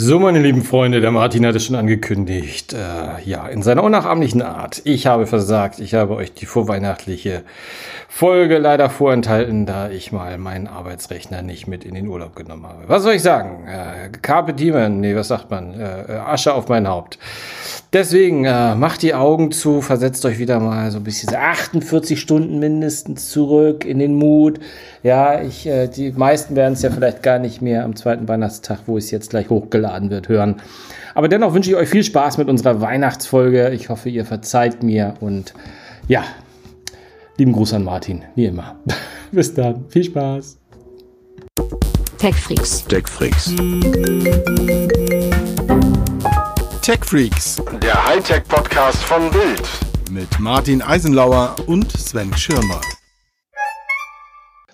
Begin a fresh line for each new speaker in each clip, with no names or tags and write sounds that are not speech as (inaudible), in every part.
So, meine lieben Freunde, der Martin hat es schon angekündigt. Äh, ja, in seiner unnachahmlichen Art. Ich habe versagt. Ich habe euch die vorweihnachtliche Folge leider vorenthalten, da ich mal meinen Arbeitsrechner nicht mit in den Urlaub genommen habe. Was soll ich sagen? Äh, Carpe Diem, nee, was sagt man? Äh, äh Asche auf mein Haupt. Deswegen äh, macht die Augen zu, versetzt euch wieder mal so ein bisschen 48 Stunden mindestens zurück in den Mut. Ja, ich, äh, die meisten werden es ja vielleicht gar nicht mehr am zweiten Weihnachtstag, wo es jetzt gleich hochgeladen wird, hören. Aber dennoch wünsche ich euch viel Spaß mit unserer Weihnachtsfolge. Ich hoffe, ihr verzeiht mir und ja, lieben Gruß an Martin, wie immer. (laughs) Bis dann, viel Spaß.
TechFreaks. TechFreaks.
TechFreaks. Der Hightech-Podcast von Bild.
Mit Martin Eisenlauer und Sven Schirmer.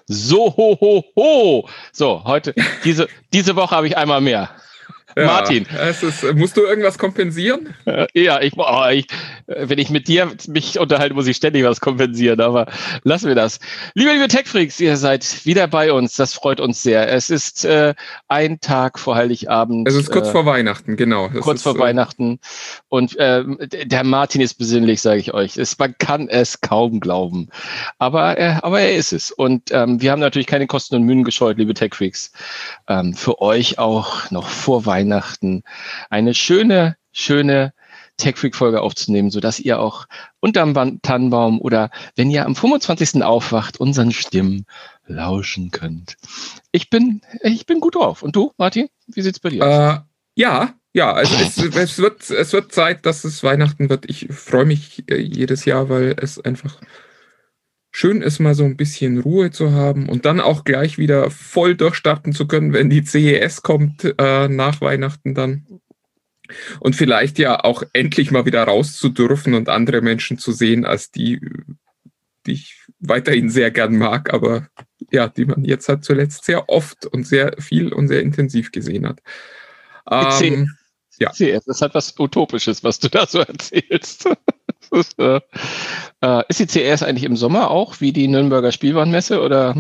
So, ho, ho, ho. So, heute, diese, diese Woche habe ich einmal mehr.
Ja, Martin. Ist, musst du irgendwas kompensieren?
Ja, ich, oh, ich, wenn ich mit dir mich unterhalte, muss ich ständig was kompensieren, aber lassen wir das. Liebe, liebe Tech-Freaks, ihr seid wieder bei uns. Das freut uns sehr. Es ist äh, ein Tag vor Heiligabend.
Es ist kurz äh, vor Weihnachten, genau.
Es kurz ist, vor äh, Weihnachten. Und äh, der Martin ist besinnlich, sage ich euch. Es, man kann es kaum glauben. Aber, aber er ist es. Und ähm, wir haben natürlich keine Kosten und Mühen gescheut, liebe Tech-Freaks. Ähm, für euch auch noch vor Weihnachten eine schöne, schöne Tech-Freak-Folge aufzunehmen, sodass ihr auch unterm Tannenbaum oder wenn ihr am 25. aufwacht, unseren Stimmen lauschen könnt. Ich bin, ich bin gut drauf. Und du, Martin? Wie sieht's bei dir
aus? Äh, ja, ja, also es, (laughs) es, wird, es wird Zeit, dass es Weihnachten wird. Ich freue mich äh, jedes Jahr, weil es einfach schön ist, mal so ein bisschen Ruhe zu haben und dann auch gleich wieder voll durchstarten zu können, wenn die CES kommt äh, nach Weihnachten dann. Und vielleicht ja auch endlich mal wieder raus zu dürfen und andere Menschen zu sehen, als die, die ich weiterhin sehr gern mag, aber ja, die man jetzt halt zuletzt sehr oft und sehr viel und sehr intensiv gesehen hat.
Ähm, ja. Das hat was Utopisches, was du da so erzählst. Ist, äh, äh, ist die CS eigentlich im Sommer auch wie die Nürnberger Spielwarenmesse oder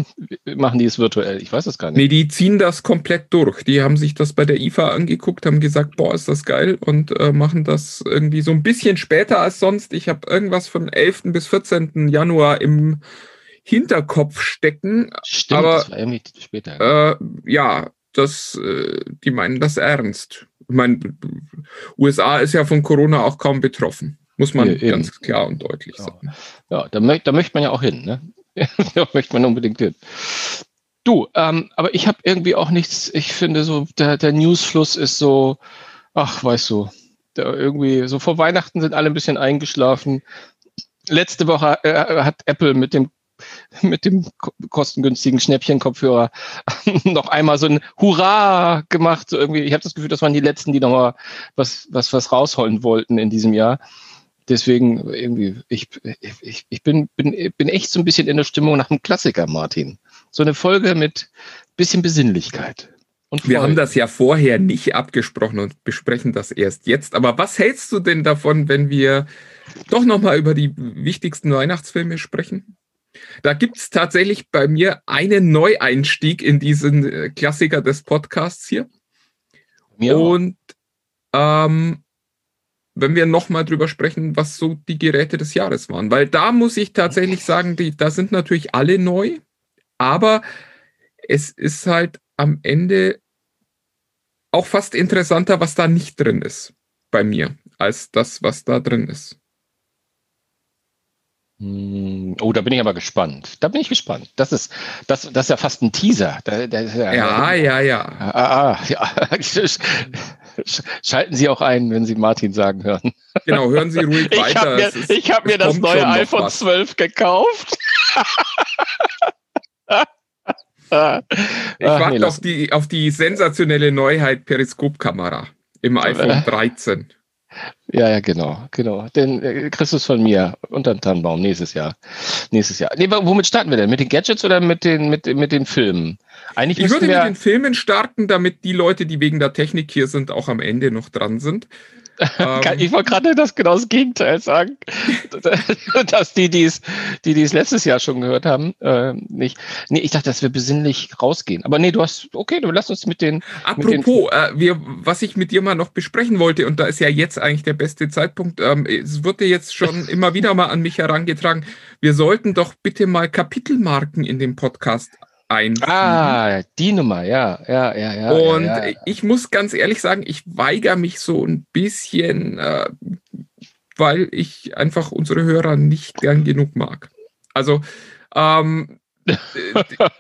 machen die es virtuell? Ich weiß es gar nicht.
Nee, die ziehen das komplett durch. Die haben sich das bei der IFA angeguckt, haben gesagt, boah, ist das geil und äh, machen das irgendwie so ein bisschen später als sonst. Ich habe irgendwas von 11. bis 14. Januar im Hinterkopf stecken.
Stimmt, aber, das war irgendwie
später. Äh, ja, das, äh, die meinen das ernst. Ich meine, USA ist ja von Corona auch kaum betroffen. Muss man ja, ganz klar und deutlich
ja.
sagen.
Ja, da, mö da möchte man ja auch hin. Ne? (laughs) da möchte man unbedingt hin. Du, ähm, aber ich habe irgendwie auch nichts, ich finde so, der, der Newsfluss ist so, ach, weißt du, irgendwie, so vor Weihnachten sind alle ein bisschen eingeschlafen. Letzte Woche äh, hat Apple mit dem mit dem kostengünstigen Schnäppchen-Kopfhörer (laughs) noch einmal so ein Hurra gemacht. So irgendwie, ich habe das Gefühl, das waren die letzten, die noch mal was, was, was rausholen wollten in diesem Jahr deswegen irgendwie, ich, ich, ich bin, bin, bin echt so ein bisschen in der Stimmung nach einem Klassiker, Martin. So eine Folge mit bisschen Besinnlichkeit.
Und Wir haben das ja vorher nicht abgesprochen und besprechen das erst jetzt. Aber was hältst du denn davon, wenn wir doch nochmal über die wichtigsten Weihnachtsfilme sprechen? Da gibt es tatsächlich bei mir einen Neueinstieg in diesen äh, Klassiker des Podcasts hier. Mir und ähm, wenn wir nochmal drüber sprechen, was so die Geräte des Jahres waren. Weil da muss ich tatsächlich sagen, die, da sind natürlich alle neu, aber es ist halt am Ende auch fast interessanter, was da nicht drin ist bei mir, als das, was da drin ist.
Hm, oh, da bin ich aber gespannt. Da bin ich gespannt. Das ist, das, das ist ja fast ein Teaser. Da,
da, ja, ja, ja.
Ah, ah, ja. (laughs) Schalten Sie auch ein, wenn Sie Martin sagen hören.
Genau, hören Sie ruhig
ich weiter. Hab mir, ist, ich habe mir das neue iPhone 12 gekauft.
ich warte nee, auf, die, auf die sensationelle Neuheit Periskopkamera im (laughs) iPhone 13.
Ja, ja, genau, genau. Den äh, kriegst du von mir unter den Tannenbaum nächstes Jahr. Nächstes Jahr. Nee, womit starten wir denn? Mit den Gadgets oder mit den, mit, mit den Filmen?
Eigentlich ich würde wir mit den Filmen starten, damit die Leute, die wegen der Technik hier sind, auch am Ende noch dran sind.
Ähm, ich wollte gerade das genau das Gegenteil sagen. (laughs) dass die, die es, die, die es letztes Jahr schon gehört haben, äh, nicht. Nee, ich dachte, dass wir besinnlich rausgehen. Aber nee, du hast, okay, du lass uns mit den.
Apropos, mit den, äh, wir, was ich mit dir mal noch besprechen wollte, und da ist ja jetzt eigentlich der beste Zeitpunkt, ähm, es wird dir jetzt schon (laughs) immer wieder mal an mich herangetragen, wir sollten doch bitte mal Kapitelmarken in dem Podcast ein.
Ah, die Nummer, ja, ja, ja, ja.
Und
ja, ja.
ich muss ganz ehrlich sagen, ich weigere mich so ein bisschen, äh, weil ich einfach unsere Hörer nicht gern genug mag. Also, ähm,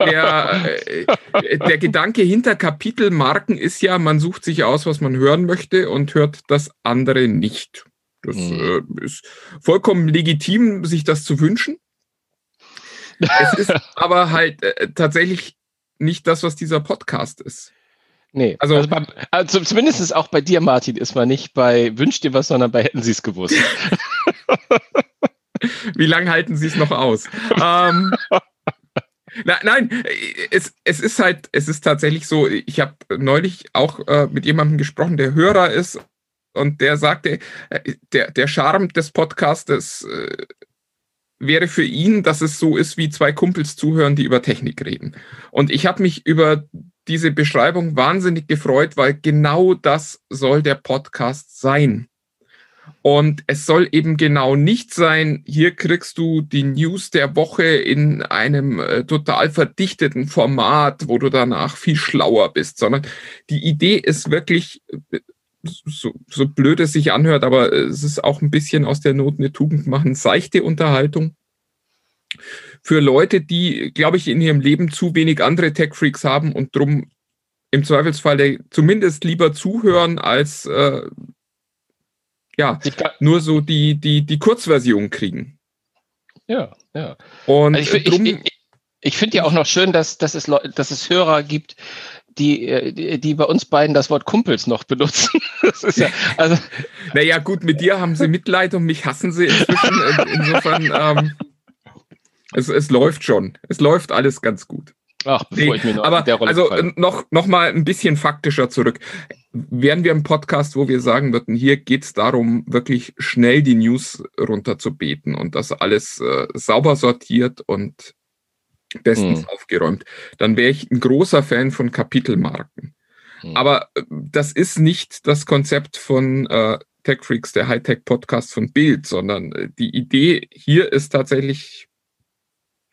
der, äh, der Gedanke hinter Kapitelmarken ist ja, man sucht sich aus, was man hören möchte und hört das andere nicht. Das mhm. äh, ist vollkommen legitim, sich das zu wünschen. Es ist aber halt äh, tatsächlich nicht das, was dieser Podcast ist.
Nee, also, also, bei, also zumindest auch bei dir, Martin, ist man nicht bei Wünsch dir was, sondern bei Hätten Sie es gewusst. (laughs)
Wie lange halten Sie es noch aus? ähm, na, nein, es, es ist halt, es ist tatsächlich so, ich habe neulich auch äh, mit jemandem gesprochen, der Hörer ist und der sagte, äh, der, der Charme des Podcastes äh, wäre für ihn, dass es so ist, wie zwei Kumpels zuhören, die über Technik reden. Und ich habe mich über diese Beschreibung wahnsinnig gefreut, weil genau das soll der Podcast sein. Und es soll eben genau nicht sein, hier kriegst du die News der Woche in einem äh, total verdichteten Format, wo du danach viel schlauer bist, sondern die Idee ist wirklich, äh, so, so blöd es sich anhört, aber es ist auch ein bisschen aus der Not eine Tugend machen, seichte Unterhaltung. Für Leute, die, glaube ich, in ihrem Leben zu wenig andere Tech-Freaks haben und drum im Zweifelsfall zumindest lieber zuhören, als äh, ja, nur so die, die, die Kurzversion kriegen.
Ja, ja.
Und
also ich, ich, ich, ich finde ja auch noch schön, dass, dass, es, dass es Hörer gibt, die, äh, die, die bei uns beiden das Wort Kumpels noch benutzen. (laughs) Das ist ja, also
naja, gut, mit dir haben sie Mitleid und mich hassen sie inzwischen. Insofern, ähm, es, es läuft schon. Es läuft alles ganz gut.
Ach, bevor nee, ich mir noch
aber der Rolle also falle. noch, noch mal ein bisschen faktischer zurück. Wären wir im Podcast, wo wir sagen würden, hier geht es darum, wirklich schnell die News runterzubeten und das alles äh, sauber sortiert und bestens hm. aufgeräumt, dann wäre ich ein großer Fan von Kapitelmarken. Hm. Aber äh, das ist nicht das Konzept von äh, Tech Freaks, der Hightech-Podcast von Bild, sondern äh, die Idee hier ist tatsächlich,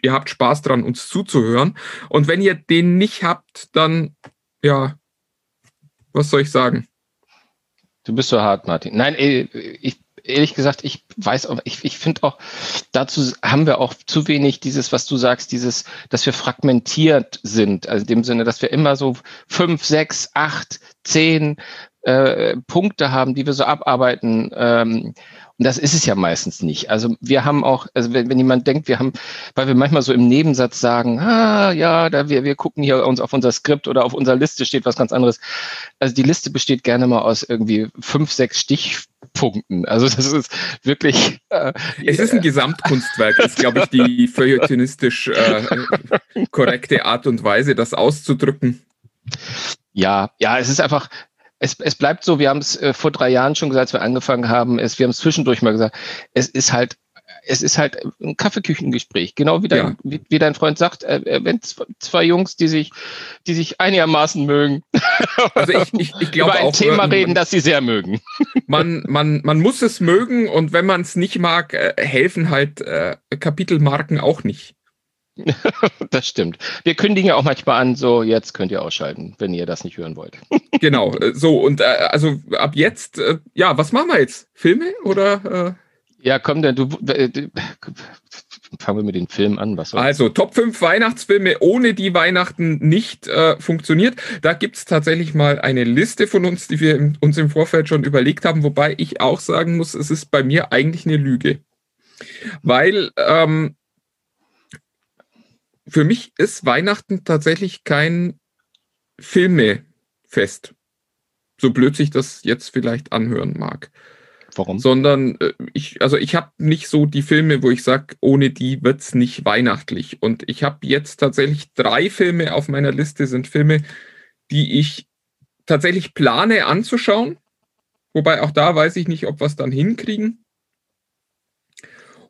ihr habt Spaß dran, uns zuzuhören. Und wenn ihr den nicht habt, dann, ja, was soll ich sagen?
Du bist so hart, Martin. Nein, äh, ich, ehrlich gesagt, ich weiß auch, ich, ich finde auch, dazu haben wir auch zu wenig dieses, was du sagst, dieses, dass wir fragmentiert sind. Also in dem Sinne, dass wir immer so fünf, sechs, acht, zehn äh, Punkte haben, die wir so abarbeiten. Ähm, und das ist es ja meistens nicht. Also wir haben auch, also wenn, wenn jemand denkt, wir haben, weil wir manchmal so im Nebensatz sagen, ah ja, da wir, wir gucken hier uns auf unser Skript oder auf unserer Liste steht was ganz anderes. Also die Liste besteht gerne mal aus irgendwie fünf, sechs Stichpunkten. Also das ist wirklich.
Äh, es ist ein Gesamtkunstwerk, ist, glaube ich, die (laughs) feuilletonistisch äh, korrekte Art und Weise, das auszudrücken.
Ja, ja, es ist einfach, es, es bleibt so, wir haben es äh, vor drei Jahren schon gesagt, als wir angefangen haben, es, wir haben es zwischendurch mal gesagt, es ist halt es ist halt ein Kaffeeküchengespräch, genau wie dein, ja. wie, wie, dein Freund sagt, äh, äh wenn zwei Jungs, die sich, die sich einigermaßen mögen, (laughs)
also ich, ich, ich glaube
über ein
auch,
Thema reden, das sie sehr mögen. (laughs)
man, man, man muss es mögen und wenn man es nicht mag, äh, helfen halt äh, Kapitelmarken auch nicht. (laughs)
das stimmt. Wir kündigen ja auch manchmal an, so jetzt könnt ihr ausschalten, wenn ihr das nicht hören wollt. (laughs)
genau, äh, so und äh, also ab jetzt, äh, ja, was machen wir jetzt? Filme oder? Äh?
Ja, komm, denn du, äh, fangen wir mit den Filmen an.
Was also Top 5 Weihnachtsfilme, ohne die Weihnachten nicht äh, funktioniert. Da gibt es tatsächlich mal eine Liste von uns, die wir im, uns im Vorfeld schon überlegt haben, wobei ich auch sagen muss, es ist bei mir eigentlich eine Lüge. Weil ähm, für mich ist Weihnachten tatsächlich kein Filmefest. So blöd sich das jetzt vielleicht anhören mag.
Warum?
Sondern äh, ich, also ich habe nicht so die Filme, wo ich sage, ohne die wird es nicht weihnachtlich. Und ich habe jetzt tatsächlich drei Filme auf meiner Liste, sind Filme, die ich tatsächlich plane anzuschauen, Wobei auch da weiß ich nicht, ob wir es dann hinkriegen.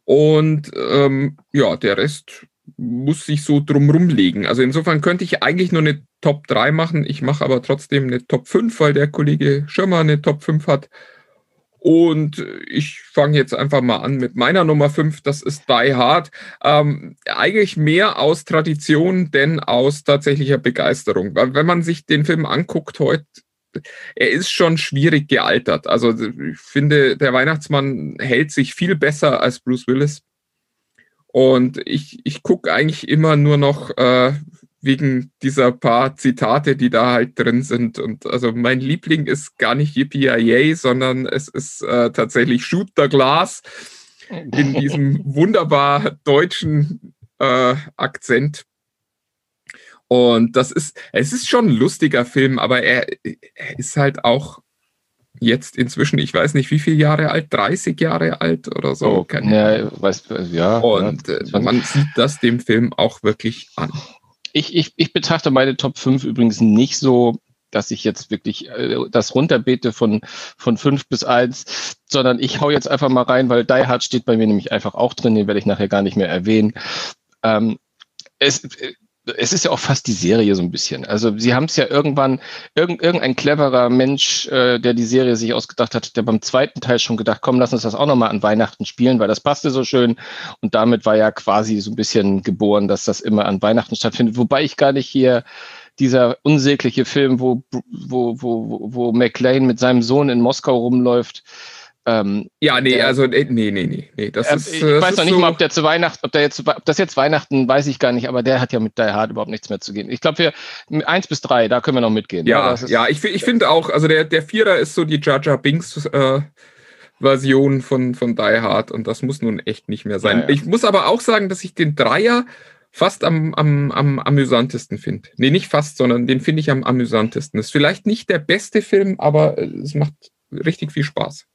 Und ähm, ja, der Rest muss sich so drumrum legen. Also insofern könnte ich eigentlich nur eine Top 3 machen. Ich mache aber trotzdem eine Top 5, weil der Kollege Schirmer eine Top 5 hat. Und ich fange jetzt einfach mal an mit meiner Nummer 5, das ist Die Hard. Ähm, eigentlich mehr aus Tradition, denn aus tatsächlicher Begeisterung. Weil wenn man sich den Film anguckt heute, er ist schon schwierig gealtert. Also ich finde, der Weihnachtsmann hält sich viel besser als Bruce Willis. Und ich, ich gucke eigentlich immer nur noch äh, wegen dieser paar Zitate, die da halt drin sind. Und also mein Liebling ist gar nicht Yippie sondern es ist äh, tatsächlich Shoot the Glass in (laughs) diesem wunderbar deutschen äh, Akzent. Und das ist, es ist schon ein lustiger Film, aber er, er ist halt auch jetzt inzwischen, ich weiß nicht, wie viele Jahre alt, 30 Jahre alt oder so.
Oh, ja, weiß, ja,
Und ja, äh, man sieht das dem Film auch wirklich an.
Ich, ich, ich betrachte meine Top 5 übrigens nicht so, dass ich jetzt wirklich äh, das runterbete von, von 5 bis 1, sondern ich hau jetzt einfach mal rein, weil Die Hard steht bei mir nämlich einfach auch drin, den werde ich nachher gar nicht mehr erwähnen. Ähm, es, es ist ja auch fast die Serie so ein bisschen. Also sie haben es ja irgendwann, irgend, irgendein cleverer Mensch, äh, der die Serie sich ausgedacht hat, der beim zweiten Teil schon gedacht, komm, lass uns das auch nochmal an Weihnachten spielen, weil das passte so schön. Und damit war ja quasi so ein bisschen geboren, dass das immer an Weihnachten stattfindet. Wobei ich gar nicht hier dieser unsägliche Film, wo, wo, wo, wo McLean mit seinem Sohn in Moskau rumläuft,
ähm, ja, nee, der, also nee, nee, nee, nee. Das
äh,
ist,
ich
das
weiß noch nicht
so
mal, ob der zu Weihnachten, ob der jetzt, ob das jetzt Weihnachten, weiß ich gar nicht, aber der hat ja mit Die Hard überhaupt nichts mehr zu gehen. Ich glaube, wir eins bis drei, da können wir noch mitgehen.
Ja, ja, ja ich, ich finde auch, also der, der Vierer ist so die Jaja Binks äh, Version von, von Die Hard und das muss nun echt nicht mehr sein. Ja, ja. Ich muss aber auch sagen, dass ich den Dreier fast am, am, am amüsantesten finde. Nee, nicht fast, sondern den finde ich am amüsantesten. Ist vielleicht nicht der beste Film, aber es macht richtig viel Spaß.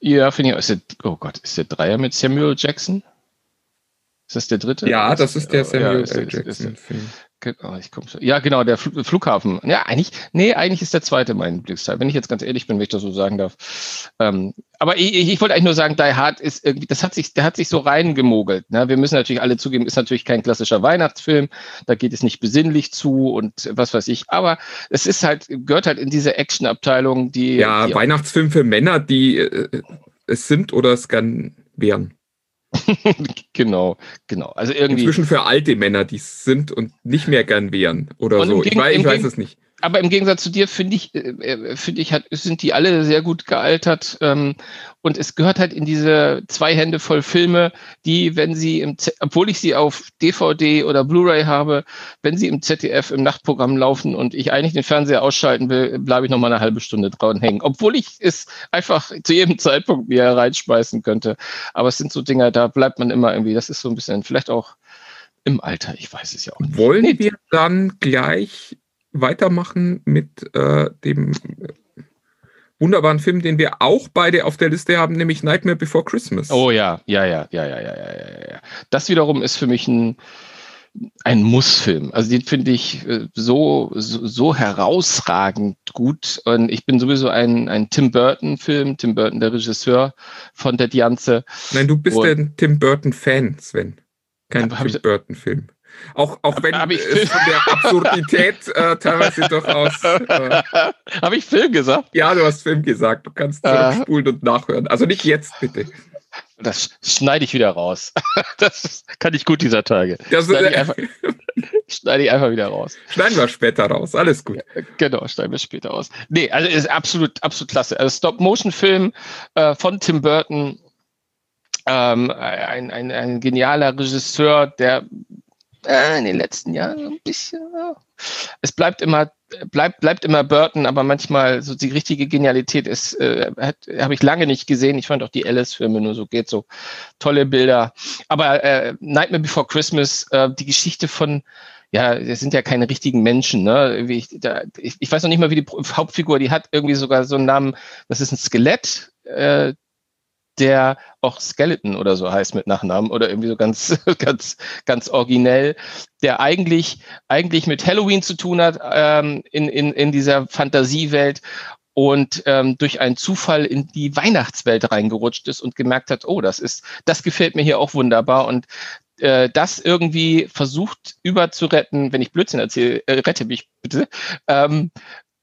Ja, finde ich. Ist der, oh Gott, ist der Dreier mit Samuel Jackson? Ist das der dritte?
Ja, das ist der Samuel ja, Jackson-Film.
Oh, ich komm schon. Ja, genau, der Flughafen. Ja, eigentlich, nee, eigentlich ist der zweite mein Lieblingsteil, wenn ich jetzt ganz ehrlich bin, wenn ich das so sagen darf. Ähm, aber ich, ich, wollte eigentlich nur sagen, Die Hard ist irgendwie, das hat sich, der hat sich so reingemogelt. Ne? Wir müssen natürlich alle zugeben, ist natürlich kein klassischer Weihnachtsfilm, da geht es nicht besinnlich zu und was weiß ich. Aber es ist halt, gehört halt in diese Actionabteilung, die.
Ja,
die
Weihnachtsfilm für Männer, die äh, es sind oder es wären. (laughs)
genau, genau. Also irgendwie.
Inzwischen für alte Männer, die es sind und nicht mehr gern wären oder so. Ich, weiß, ich weiß es nicht
aber im Gegensatz zu dir finde ich, äh, äh, finde ich, hat, sind die alle sehr gut gealtert. Ähm, und es gehört halt in diese zwei Hände voll Filme, die, wenn sie im, Z obwohl ich sie auf DVD oder Blu-ray habe, wenn sie im ZDF im Nachtprogramm laufen und ich eigentlich den Fernseher ausschalten will, bleibe ich noch mal eine halbe Stunde dran hängen. Obwohl ich es einfach zu jedem Zeitpunkt mir reinschmeißen könnte. Aber es sind so Dinge, da bleibt man immer irgendwie, das ist so ein bisschen, vielleicht auch im Alter, ich weiß es ja auch
nicht. Wollen wir dann gleich weitermachen mit äh, dem wunderbaren Film, den wir auch beide auf der Liste haben, nämlich Nightmare Before Christmas.
Oh ja, ja, ja, ja, ja, ja, ja, ja. Das wiederum ist für mich ein, ein Mussfilm. Also den finde ich äh, so, so, so herausragend gut. Und ich bin sowieso ein, ein Tim Burton-Film, Tim Burton, der Regisseur von der Dianze.
Nein, du bist ein Tim Burton-Fan, Sven. Kein Tim Burton-Film. Auch, auch wenn
ich
es von der Absurdität äh, teilweise durchaus. Äh, (laughs)
Habe ich Film gesagt?
Ja, du hast Film gesagt. Du kannst zurückspulen und nachhören. Also nicht jetzt, bitte.
Das schneide ich wieder raus. (laughs) Das kann ich gut dieser Tage. Das schneide, ich (laughs) einfach, schneide ich einfach wieder raus.
Schneiden wir später raus. Alles gut.
Ja, genau, schneiden wir später raus. Nee, also ist absolut, absolut klasse. Also Stop-Motion-Film äh, von Tim Burton. Ähm, ein, ein, ein genialer Regisseur, der äh, in den letzten Jahren ein bisschen. Es bleibt immer, bleibt, bleibt immer Burton, aber manchmal so die richtige Genialität ist, äh, habe ich lange nicht gesehen. Ich fand auch die Alice-Filme nur so geht so tolle Bilder. Aber äh, Nightmare Before Christmas, äh, die Geschichte von ja, das sind ja keine richtigen Menschen, ne? Ich, da, ich, ich weiß noch nicht mal, wie die Hauptfigur, die hat irgendwie sogar so einen Namen, das ist ein Skelett, äh, der auch Skeleton oder so heißt mit Nachnamen oder irgendwie so ganz, (laughs) ganz, ganz originell, der eigentlich, eigentlich mit Halloween zu tun hat ähm, in, in, in dieser Fantasiewelt und ähm, durch einen Zufall in die Weihnachtswelt reingerutscht ist und gemerkt hat, oh, das ist, das gefällt mir hier auch wunderbar und äh, das irgendwie versucht überzuretten, wenn ich Blödsinn erzähle, äh, rette mich bitte, ähm,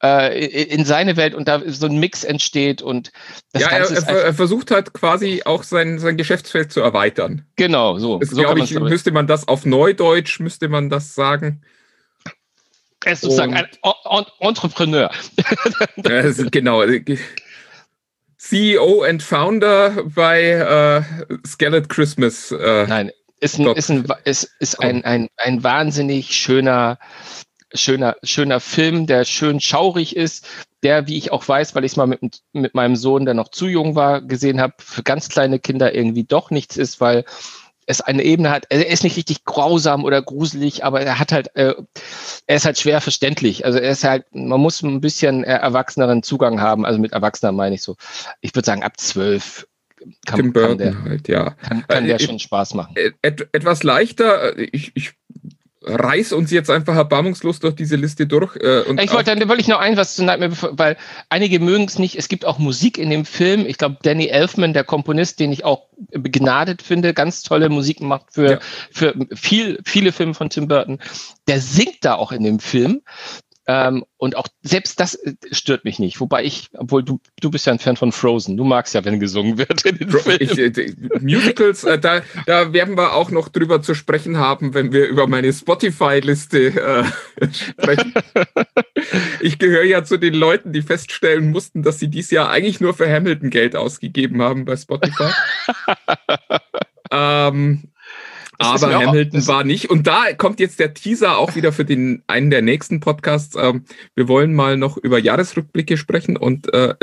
äh, in seine Welt und da so ein Mix entsteht und
das ja, Ganze er, er, er versucht halt quasi auch sein, sein Geschäftsfeld zu erweitern.
Genau, so.
So glaube ich, müsste man das auf Neudeutsch, müsste man das sagen.
Er ist sozusagen und, ein Entrepreneur. (laughs)
genau. CEO and Founder bei äh, Skelet Christmas.
Äh, Nein, ist ein, ist ein, ist, ist ein, ein, ein wahnsinnig schöner schöner, schöner Film, der schön schaurig ist, der, wie ich auch weiß, weil ich es mal mit, mit meinem Sohn, der noch zu jung war, gesehen habe, für ganz kleine Kinder irgendwie doch nichts ist, weil es eine Ebene hat, er ist nicht richtig grausam oder gruselig, aber er hat halt, äh, er ist halt schwer verständlich. Also er ist halt, man muss ein bisschen erwachseneren Zugang haben. Also mit Erwachsener meine ich so. Ich würde sagen, ab zwölf kann,
Tim Burton kann der, halt, ja.
Kann, kann der äh, schon Spaß machen.
Et, etwas leichter, ich, ich reiß uns jetzt einfach erbarmungslos durch diese Liste durch.
Äh, und ich wollte, dann wollte ich noch ein was zu Nightmare Before, weil einige mögen es nicht. Es gibt auch Musik in dem Film. Ich glaube, Danny Elfman, der Komponist, den ich auch begnadet finde, ganz tolle Musik macht für, ja. für viel, viele Filme von Tim Burton. Der singt da auch in dem Film. Ähm, und auch selbst das äh, stört mich nicht. Wobei ich, obwohl du, du bist ja ein Fan von Frozen. Du magst ja, wenn gesungen wird in den Filmen. Ich,
äh, Musicals, äh, da, da werden wir auch noch drüber zu sprechen haben, wenn wir über meine Spotify-Liste äh, (laughs) sprechen. ich gehöre ja zu den Leuten, die feststellen mussten, dass sie dieses Jahr eigentlich nur für Hamilton Geld ausgegeben haben bei Spotify. (laughs) ähm, aber Hamilton war nicht. Und da kommt jetzt der Teaser auch wieder für den einen der nächsten Podcasts. Ähm, wir wollen mal noch über Jahresrückblicke sprechen und äh,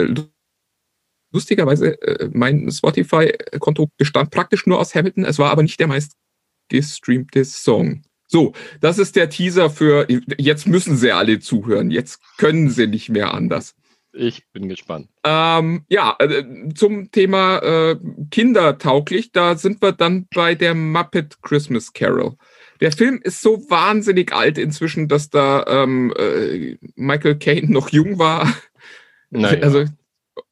lustigerweise äh, mein Spotify-Konto bestand praktisch nur aus Hamilton. Es war aber nicht der meist gestreamte Song. So, das ist der Teaser für jetzt müssen sie alle zuhören. Jetzt können sie nicht mehr anders.
Ich bin gespannt.
Ähm, ja, äh, zum Thema äh, kindertauglich, da sind wir dann bei der Muppet Christmas Carol. Der Film ist so wahnsinnig alt inzwischen, dass da ähm, äh, Michael Caine noch jung war. Naja. Also,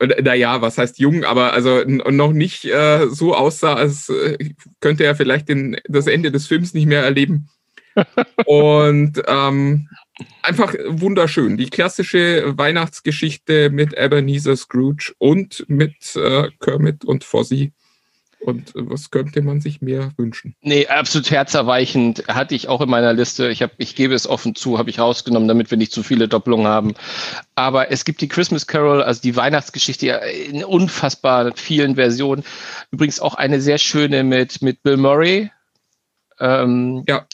naja, was heißt jung, aber also noch nicht äh, so aussah, als äh, könnte er vielleicht den, das Ende des Films nicht mehr erleben. Und ähm, einfach wunderschön. Die klassische Weihnachtsgeschichte mit Ebenezer Scrooge und mit äh, Kermit und Fozzie. Und was könnte man sich mehr wünschen?
Nee, absolut herzerweichend. Hatte ich auch in meiner Liste. Ich, hab, ich gebe es offen zu, habe ich rausgenommen, damit wir nicht zu viele Doppelungen haben. Aber es gibt die Christmas Carol, also die Weihnachtsgeschichte in unfassbar vielen Versionen. Übrigens auch eine sehr schöne mit, mit Bill Murray. Ähm, ja.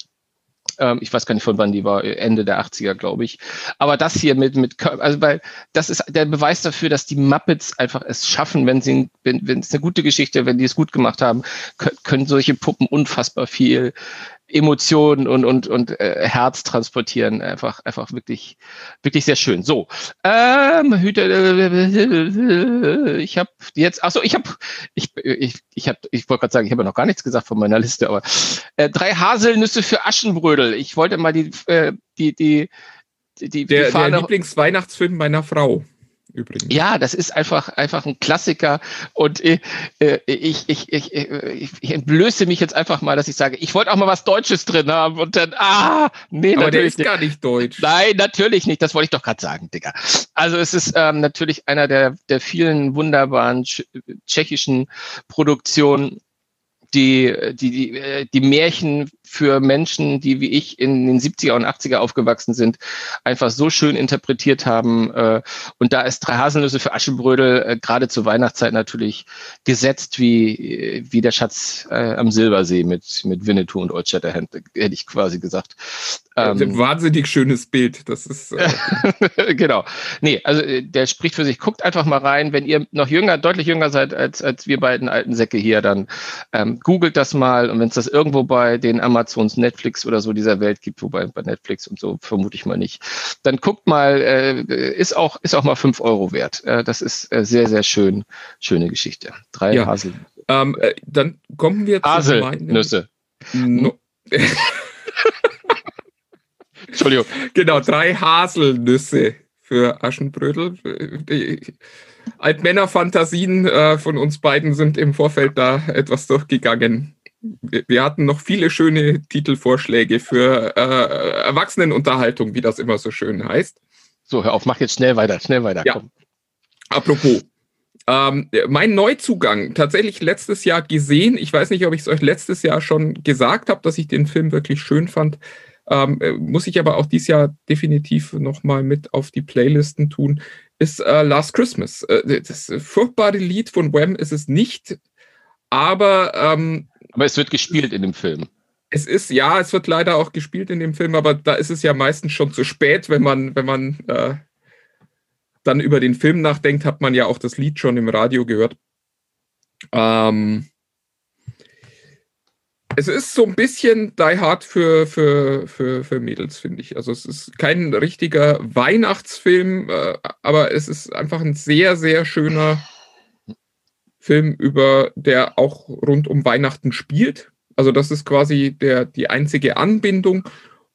Ähm, ich weiß gar nicht, von wann die war, Ende der 80er, glaube ich. Aber das hier mit, mit, also weil das ist der Beweis dafür, dass die Muppets einfach es schaffen, wenn sie, wenn, wenn es eine gute Geschichte, wenn die es gut gemacht haben, können solche Puppen unfassbar viel Emotionen und, und, und äh, Herz transportieren. Einfach, einfach wirklich, wirklich sehr schön. So, ähm, ich habe jetzt, achso, ich habe, ich, ich, ich habe, ich wollte gerade sagen, ich habe ja noch gar nichts gesagt von meiner Liste, aber äh, drei Haselnüsse für Aschenbrödel. Ich wollte mal die, äh, die, die, die, die,
der, der Lieblingsweihnachtsfilm meiner Frau übrigens.
Ja, das ist einfach, einfach ein Klassiker. Und äh, äh ich, ich, ich, ich, ich entblöße mich jetzt einfach mal, dass ich sage, ich wollte auch mal was Deutsches drin haben. Und dann, ah,
nee, Aber natürlich der ist gar nicht deutsch.
Nein, natürlich nicht. Das wollte ich doch gerade sagen, Digga. Also es ist ähm, natürlich einer der, der vielen wunderbaren tschechischen Produktionen die, die, die, äh, die Märchen für Menschen, die wie ich in den 70er und 80er aufgewachsen sind, einfach so schön interpretiert haben. Äh, und da ist drei Haselnüsse für Aschenbrödel äh, gerade zur Weihnachtszeit natürlich gesetzt wie, wie der Schatz am Silbersee mit, mit Winnetou und Old Shatterhand, hätte ich quasi gesagt.
Ähm, wahnsinnig schönes Bild. Das ist.
Äh (laughs) genau. Nee, also der spricht für sich. Guckt einfach mal rein. Wenn ihr noch jünger, deutlich jünger seid als, als wir beiden alten Säcke hier, dann ähm, googelt das mal. Und wenn es das irgendwo bei den Amazons, Netflix oder so dieser Welt gibt, wobei bei Netflix und so vermute ich mal nicht, dann guckt mal, äh, ist auch, ist auch mal fünf Euro wert. Äh, das ist äh, sehr, sehr schön, schöne Geschichte.
Drei ja. Hasel. Ähm, äh, dann kommen wir
zu Haselnüsse. No (laughs) (laughs)
Entschuldigung. Genau, drei Haselnüsse für Aschenbrödel. Die Altmännerfantasien äh, von uns beiden sind im Vorfeld da etwas durchgegangen. Wir, hatten noch viele schöne Titelvorschläge für äh, Erwachsenenunterhaltung, wie das immer so schön heißt.
So, hör auf, mach jetzt schnell weiter, schnell weiter.
Ja.
Komm.
Apropos. Ähm, mein Neuzugang, tatsächlich letztes Jahr gesehen. Ich weiß nicht, ob ich es euch letztes Jahr schon gesagt habe, dass ich den Film wirklich schön fand. Ähm, äh, muss ich aber auch dieses Jahr definitiv nochmal mit auf die Playlisten tun, ist äh, Last Christmas. Äh, das furchtbare Lied von Wham ist es nicht, aber ähm,
Aber es wird gespielt in dem Film.
es ist, ja, es wird leider auch gespielt in dem Film, aber da ist es ja meistens schon zu spät, wenn man, wenn man äh, dann über den Film nachdenkt, hat man ja auch das Lied schon im Radio gehört. Ähm, es ist so ein bisschen Die Hard für, für, für, für Mädels, finde ich. Also es ist kein richtiger Weihnachtsfilm, äh, aber es ist einfach ein sehr, sehr schöner Film über, der auch rund um Weihnachten spielt. Also das ist quasi der, die einzige Anbindung.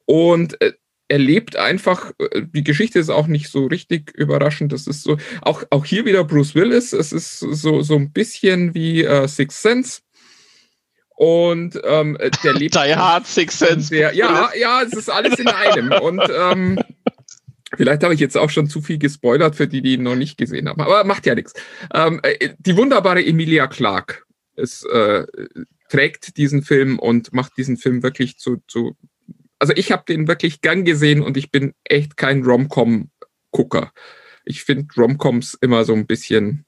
Und äh, er lebt einfach, äh, die Geschichte ist auch nicht so richtig überraschend. Das ist so, auch, auch hier wieder Bruce Willis. Es ist so, so ein bisschen wie äh, Sixth Sense. Und ähm, äh, der (laughs) lebt.
Die Hard Six Sense.
Der, ja, ja, es ist alles in einem. Und ähm, vielleicht habe ich jetzt auch schon zu viel gespoilert für die, die ihn noch nicht gesehen haben. Aber macht ja nichts. Ähm, äh, die wunderbare Emilia Clarke ist, äh, trägt diesen Film und macht diesen Film wirklich zu. zu also ich habe den wirklich gern gesehen und ich bin echt kein Rom-Com-Gucker. Ich finde Rom-Coms immer so ein bisschen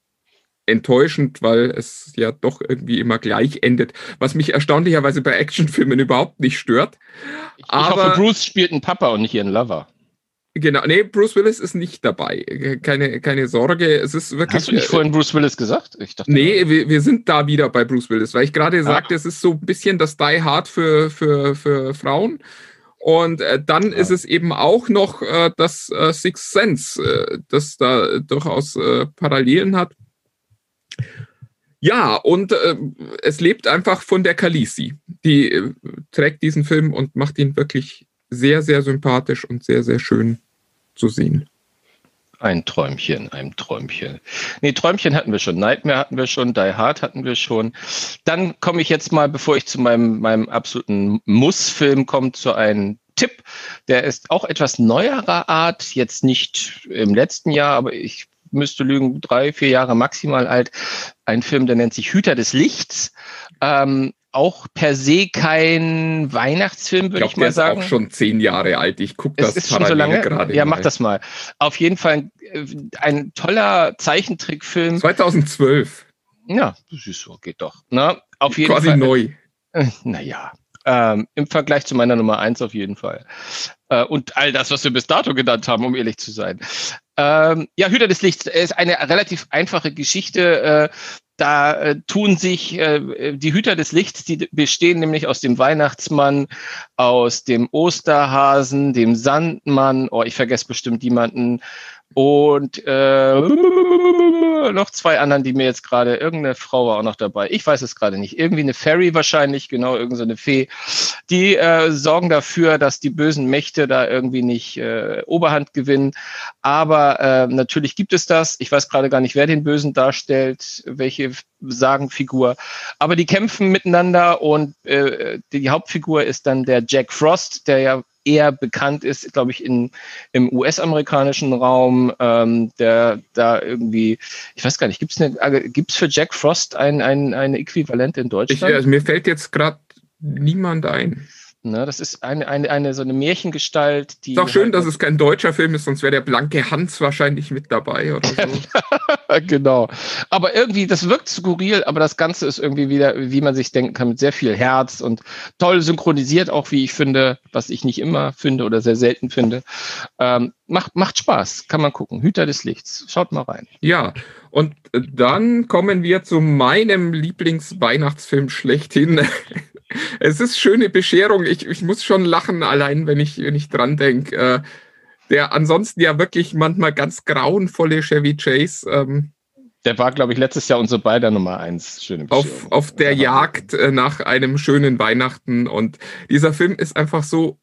enttäuschend, weil es ja doch irgendwie immer gleich endet, was mich erstaunlicherweise bei Actionfilmen überhaupt nicht stört.
Ich
Aber-
hoffe, Bruce spielt einen Papa und nicht ihren Lover.
Genau, nee, Bruce Willis ist nicht dabei. Keine, keine Sorge, es ist wirklich.
Hast du nicht
äh,
vorhin Bruce Willis gesagt? Ich dachte,
Nee, wir, wir sind da wieder bei Bruce Willis, weil ich gerade sagte, es ist so ein bisschen das Die Hard für, für, für Frauen. Und äh, dann ist es eben auch noch äh, das äh, Sixth Sense, äh, das da durchaus äh, Parallelen hat. Ja, und äh, es lebt einfach von der Khaleesi. Die äh, trägt diesen Film und macht ihn wirklich sehr, sehr sympathisch und sehr, sehr schön zu sehen.
Ein Träumchen, ein Träumchen. Nee, Träumchen hatten wir schon, Nightmare hatten wir schon, Die Hard hatten wir schon. Dann komme ich jetzt mal, bevor ich zu meinem, meinem absoluten Muss-Film komme, zu einem Tipp. Der ist auch etwas neuerer Art, jetzt nicht im letzten Jahr, aber ich müsste lügen, drei, vier Jahre maximal alt. Ein Film, der nennt sich Hüter des Lichts. Ähm, auch per se kein Weihnachtsfilm,
Ich
würde ich
der
mal
ist
sagen.
auch schon zehn Jahre alt. Ich gucke das
ist schon so lange.
gerade.
Ja,
mal.
mach das mal. Auf jeden Fall äh, ein toller Zeichentrickfilm.
2012.
Ja, das ist so, geht doch. Na, auf jeden
Quasi
Fall.
neu.
Äh, Naja, ähm, im Vergleich zu meiner Nummer eins auf jeden Fall. Äh, und all das, was wir bis dato genannt haben, um ehrlich zu sein. Ähm, ja, Hüter des Lichts ist eine relativ einfache Geschichte. Äh, da äh, tun sich äh, die Hüter des Lichts, die bestehen nämlich aus dem Weihnachtsmann, aus dem Osterhasen, dem Sandmann, oh, ich vergesse bestimmt jemanden, und äh, noch zwei anderen, die mir jetzt gerade, irgendeine Frau war auch noch dabei, ich weiß es gerade nicht, irgendwie eine Fairy wahrscheinlich, genau, irgendeine so Fee, die äh, sorgen dafür, dass die bösen Mächte da irgendwie nicht äh, Oberhand gewinnen. Aber äh, natürlich gibt es das. Ich weiß gerade gar nicht, wer den Bösen darstellt, welche Sagenfigur. Aber die kämpfen miteinander und äh, die Hauptfigur ist dann der Jack Frost, der ja eher bekannt ist, glaube ich, in, im US-amerikanischen Raum, ähm, der da irgendwie, ich weiß gar nicht, gibt es gibt's für Jack Frost ein, ein, eine Äquivalent in
Ich,
Deutschland?
also mir fällt jetzt gerade niemand ein.
Ne, das ist eine, eine, eine so eine Märchengestalt, die.
Ist auch schön,
halt-
dass es kein deutscher Film ist, sonst wäre der blanke Hans wahrscheinlich mit dabei oder so. (laughs)
genau. Aber irgendwie, das wirkt skurril, aber das Ganze ist irgendwie wieder, wie man sich denken kann, mit sehr viel Herz und toll synchronisiert, auch wie ich finde, was ich nicht immer finde oder sehr selten finde. Ähm, macht, macht Spaß, kann man gucken. Hüter des Lichts. Schaut mal rein.
Ja, und dann kommen wir zu meinem Lieblingsweihnachtsfilm schlechthin. Es ist schöne Bescherung. Ich, ich muss schon lachen, allein wenn ich, wenn ich dran denke. Äh, der ansonsten ja wirklich manchmal ganz grauenvolle Chevy Chase ähm,
Der war, glaube ich, letztes Jahr unsere beider Nummer eins. Schöne
auf, auf der
Ja.
Jagd äh, nach einem schönen Weihnachten. Und dieser Film ist einfach so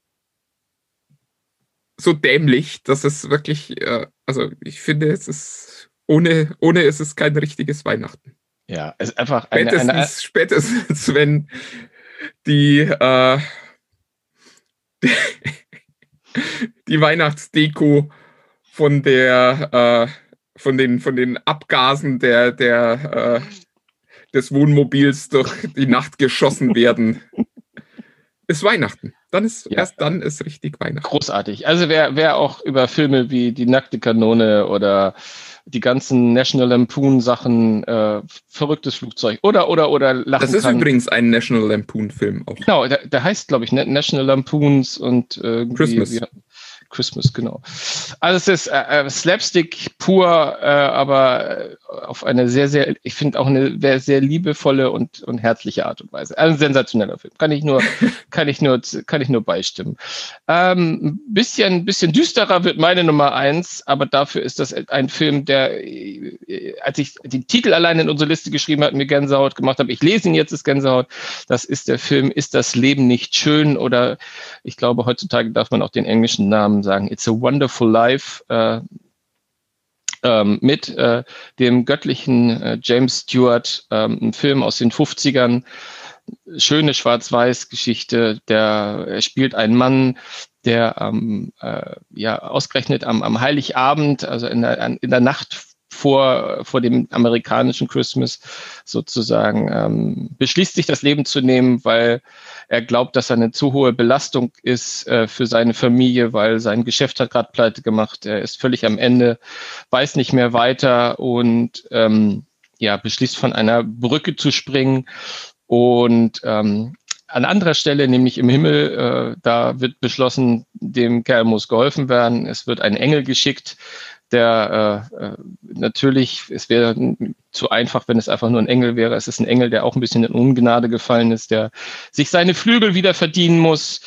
so dämlich, dass es wirklich, äh, also ich finde, es ist ohne, ohne ist es kein richtiges Weihnachten.
Ja, es ist einfach eine,
Spätestens,
eine,
spätestens wenn die, äh, (laughs) die Weihnachtsdeko von der, äh, von den, von den Abgasen der, der, äh, des Wohnmobils durch die Nacht geschossen werden, (laughs) ist Weihnachten. Dann ist,
Ja.
erst dann ist richtig Weihnachten.
großartig. Also wer, wer auch über Filme wie Die nackte Kanone oder die ganzen National Lampoon Sachen, äh, verrücktes Flugzeug oder, oder, oder lachen
Das ist
kann.
übrigens ein National Lampoon-Film auch.
Genau, der, der heißt, glaube ich, Na- National Lampoons und äh,
Christmas.
wie- Christmas, genau. Also es ist äh, äh, Slapstick pur, äh, aber äh, auf eine sehr, sehr, ich finde auch eine sehr, sehr liebevolle und, und herzliche Art und Weise. Also ein sensationeller Film. Kann ich nur, (laughs) kann ich nur, kann ich nur beistimmen. Ähm, ein bisschen, bisschen düsterer wird meine Nummer eins, aber dafür ist das ein Film, der, äh, als ich den Titel allein in unsere Liste geschrieben hat, mir Gänsehaut gemacht habe. Ich lese ihn jetzt, ist Gänsehaut. Das ist der Film Ist das Leben nicht schön? Oder ich glaube, heutzutage darf man auch den englischen Namen sagen. It's a Wonderful Life. Äh, ähm, mit äh, dem göttlichen äh, James Stewart, ähm, ein Film aus den 50ern, schöne Schwarz-Weiß-Geschichte, der er spielt einen Mann, der ähm, äh, ja ausgerechnet am, am Heiligabend, also in der, an- in der Nacht vor, vor dem amerikanischen Christmas sozusagen, ähm, beschließt sich das Leben zu nehmen, weil er glaubt, dass er eine zu hohe Belastung ist äh, für seine Familie, weil sein Geschäft hat gerade pleite gemacht. Er ist völlig am Ende, weiß nicht mehr weiter und ähm, ja, beschließt von einer Brücke zu springen. Und ähm, an anderer Stelle, nämlich im Himmel, äh, da wird beschlossen, dem Kerl muss geholfen werden. Es wird ein Engel geschickt, der äh, äh, natürlich, es wäre zu einfach, wenn es einfach nur ein Engel wäre. Es ist ein Engel, der auch ein bisschen in Ungnade gefallen ist, der sich seine Flügel wieder verdienen muss,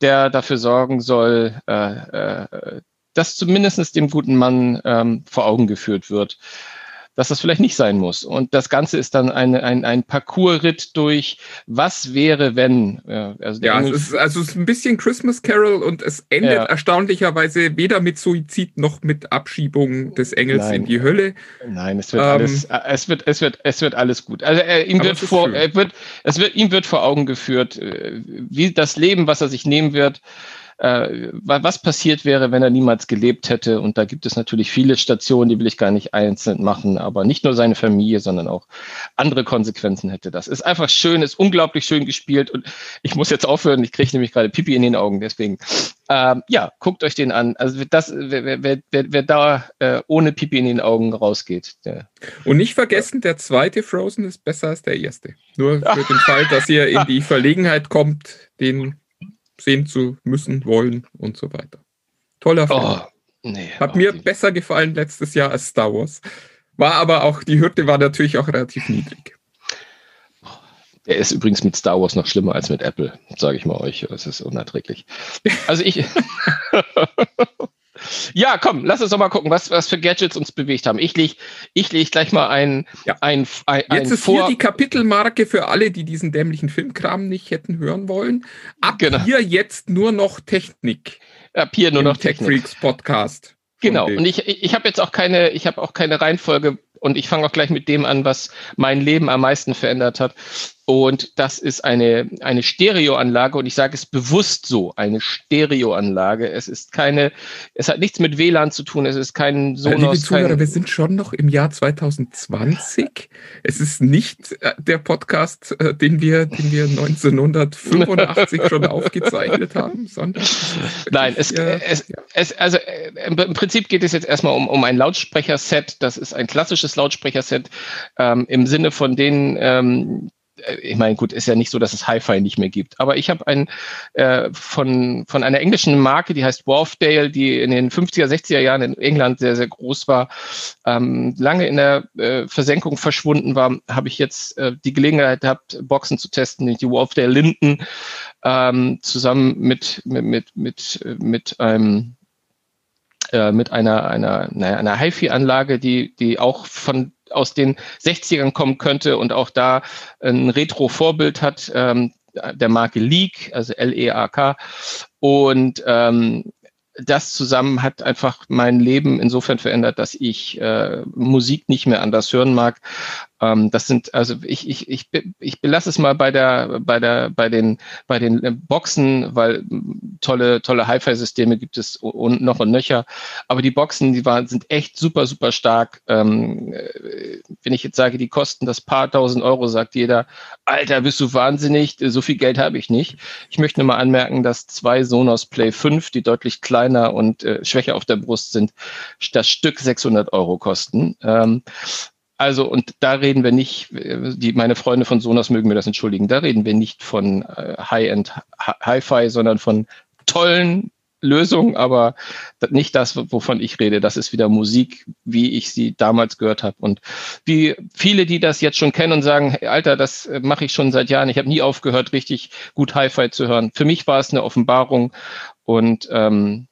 der dafür sorgen soll, äh, äh, dass zumindest dem guten Mann ähm, vor Augen geführt wird, dass das vielleicht nicht sein muss. Und das Ganze ist dann eine, ein, ein Parcoursritt durch, was wäre, wenn. Ja, also
Ja, es ist, also es ist ein bisschen Christmas Carol und es endet
Ja.
erstaunlicherweise weder mit Suizid noch mit Abschiebung des Engels
Nein.
in die Hölle.
Nein, es wird
Ähm,
alles, äh, es wird, es wird, es wird alles gut. Also er, ihm wird vor, er wird, es wird, ihm wird vor Augen geführt, äh, wie das Leben, was er sich nehmen wird, äh, wa- was passiert wäre, wenn er niemals gelebt hätte. Und da gibt es natürlich viele Stationen, die will ich gar nicht einzeln machen, aber nicht nur seine Familie, sondern auch andere Konsequenzen hätte das. Ist einfach schön, ist unglaublich schön gespielt und ich muss jetzt aufhören, ich kriege nämlich gerade Pipi in den Augen, deswegen. Ähm, ja, guckt euch den an. Also das, wer, wer, wer, wer wer da äh, ohne Pipi in den Augen rausgeht, der,
Und nicht vergessen, der zweite Frozen ist besser als der erste. Nur für den Fall, dass ihr in die (laughs) Verlegenheit kommt, den sehen zu müssen, wollen und so weiter. Toller Film.
Oh, nee.
Hat mir
die-
besser gefallen letztes Jahr als Star Wars. War aber auch, die Hürde war natürlich auch relativ niedrig.
Der ist übrigens mit Star Wars noch schlimmer als mit Apple, sage ich mal euch. Das ist unerträglich. Also ich. (laughs) (laughs) ja, komm, lass uns doch mal gucken, was, was für Gadgets uns bewegt haben. Ich leg, ich leg gleich mal ein,
Ja.
ein, ein,
Jetzt
ein
ist hier die Kapitelmarke für alle, die diesen dämlichen Filmkram nicht hätten hören wollen. Ab
Genau.
hier jetzt nur noch Technik.
Ab hier nur noch
Tech
Technik.
Freaks Podcast.
Genau. Und ich, ich, ich habe jetzt auch keine, ich habe auch keine Reihenfolge und ich fange auch gleich mit dem an, was mein Leben am meisten verändert hat. Und das ist eine, eine Stereoanlage und ich sage es bewusst so, eine Stereoanlage. Es ist keine, es hat nichts mit WLAN zu tun, es ist kein
Äh, Liebe
Sonos,
Zuhörer,
kein,
wir sind schon noch im Jahr 2020. Es ist nicht äh, der Podcast, äh, den wir, den wir 1985 schon (laughs) aufgezeichnet haben, sondern (laughs)
Nein, es,
äh,
es, es, also im Prinzip geht es jetzt erstmal um, um ein Lautsprecherset. Das ist ein klassisches Lautsprecherset ähm, im Sinne von den, ähm, äh, ich meine, gut, ist ja nicht so, dass es Hi-Fi nicht mehr gibt. Aber ich habe ein äh, von, von einer englischen Marke, die heißt Wharfdale, die in den 50er, 60er Jahren in England sehr, sehr groß war, ähm, lange in der äh, Versenkung verschwunden war, habe ich jetzt äh, die Gelegenheit gehabt, Boxen zu testen, nämlich die Wharfdale Linden, ähm, zusammen mit, mit, mit, mit, äh, mit einem äh, mit einer, einer, naja, einer HiFi-Anlage, die, die auch von aus den 60ern kommen könnte und auch da ein Retro-Vorbild hat, ähm, der Marke Leak, also L-E-A-K. Und ähm, das zusammen hat einfach mein Leben insofern verändert, dass ich äh, Musik nicht mehr anders hören mag. Ähm, das sind, also ich, ich, ich, ich belasse es mal bei der, bei der, bei den, bei den äh, Boxen, weil tolle, tolle Hi-Fi-Systeme gibt es und noch und nöcher. Aber die Boxen, die waren, sind echt super, super stark. Ähm, äh, wenn ich jetzt sage, die kosten das paar tausend Euro, sagt jeder, Alter, bist du wahnsinnig, so viel Geld habe ich nicht. Ich möchte nur mal anmerken, dass zwei Sonos Play 5, die deutlich kleiner und äh, schwächer auf der Brust sind, das Stück 600 Euro kosten. Also, und da reden wir nicht, äh, die, meine Freunde von Sonos mögen mir das entschuldigen, da reden wir nicht von äh, High-End Hi-Fi, sondern von tollen Lösungen, aber nicht das, wovon ich rede. Das ist wieder Musik, wie ich sie damals gehört habe. Und wie viele, die das jetzt schon kennen und sagen, Alter, das äh, mache ich schon seit Jahren. Ich habe nie aufgehört, richtig gut Hi-Fi zu hören. Für mich war es eine Offenbarung und ähm,